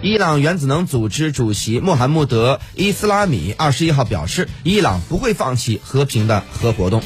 伊朗原子能组织主席穆罕默德伊斯拉米二十一号表示伊朗不会放弃和平的核活动。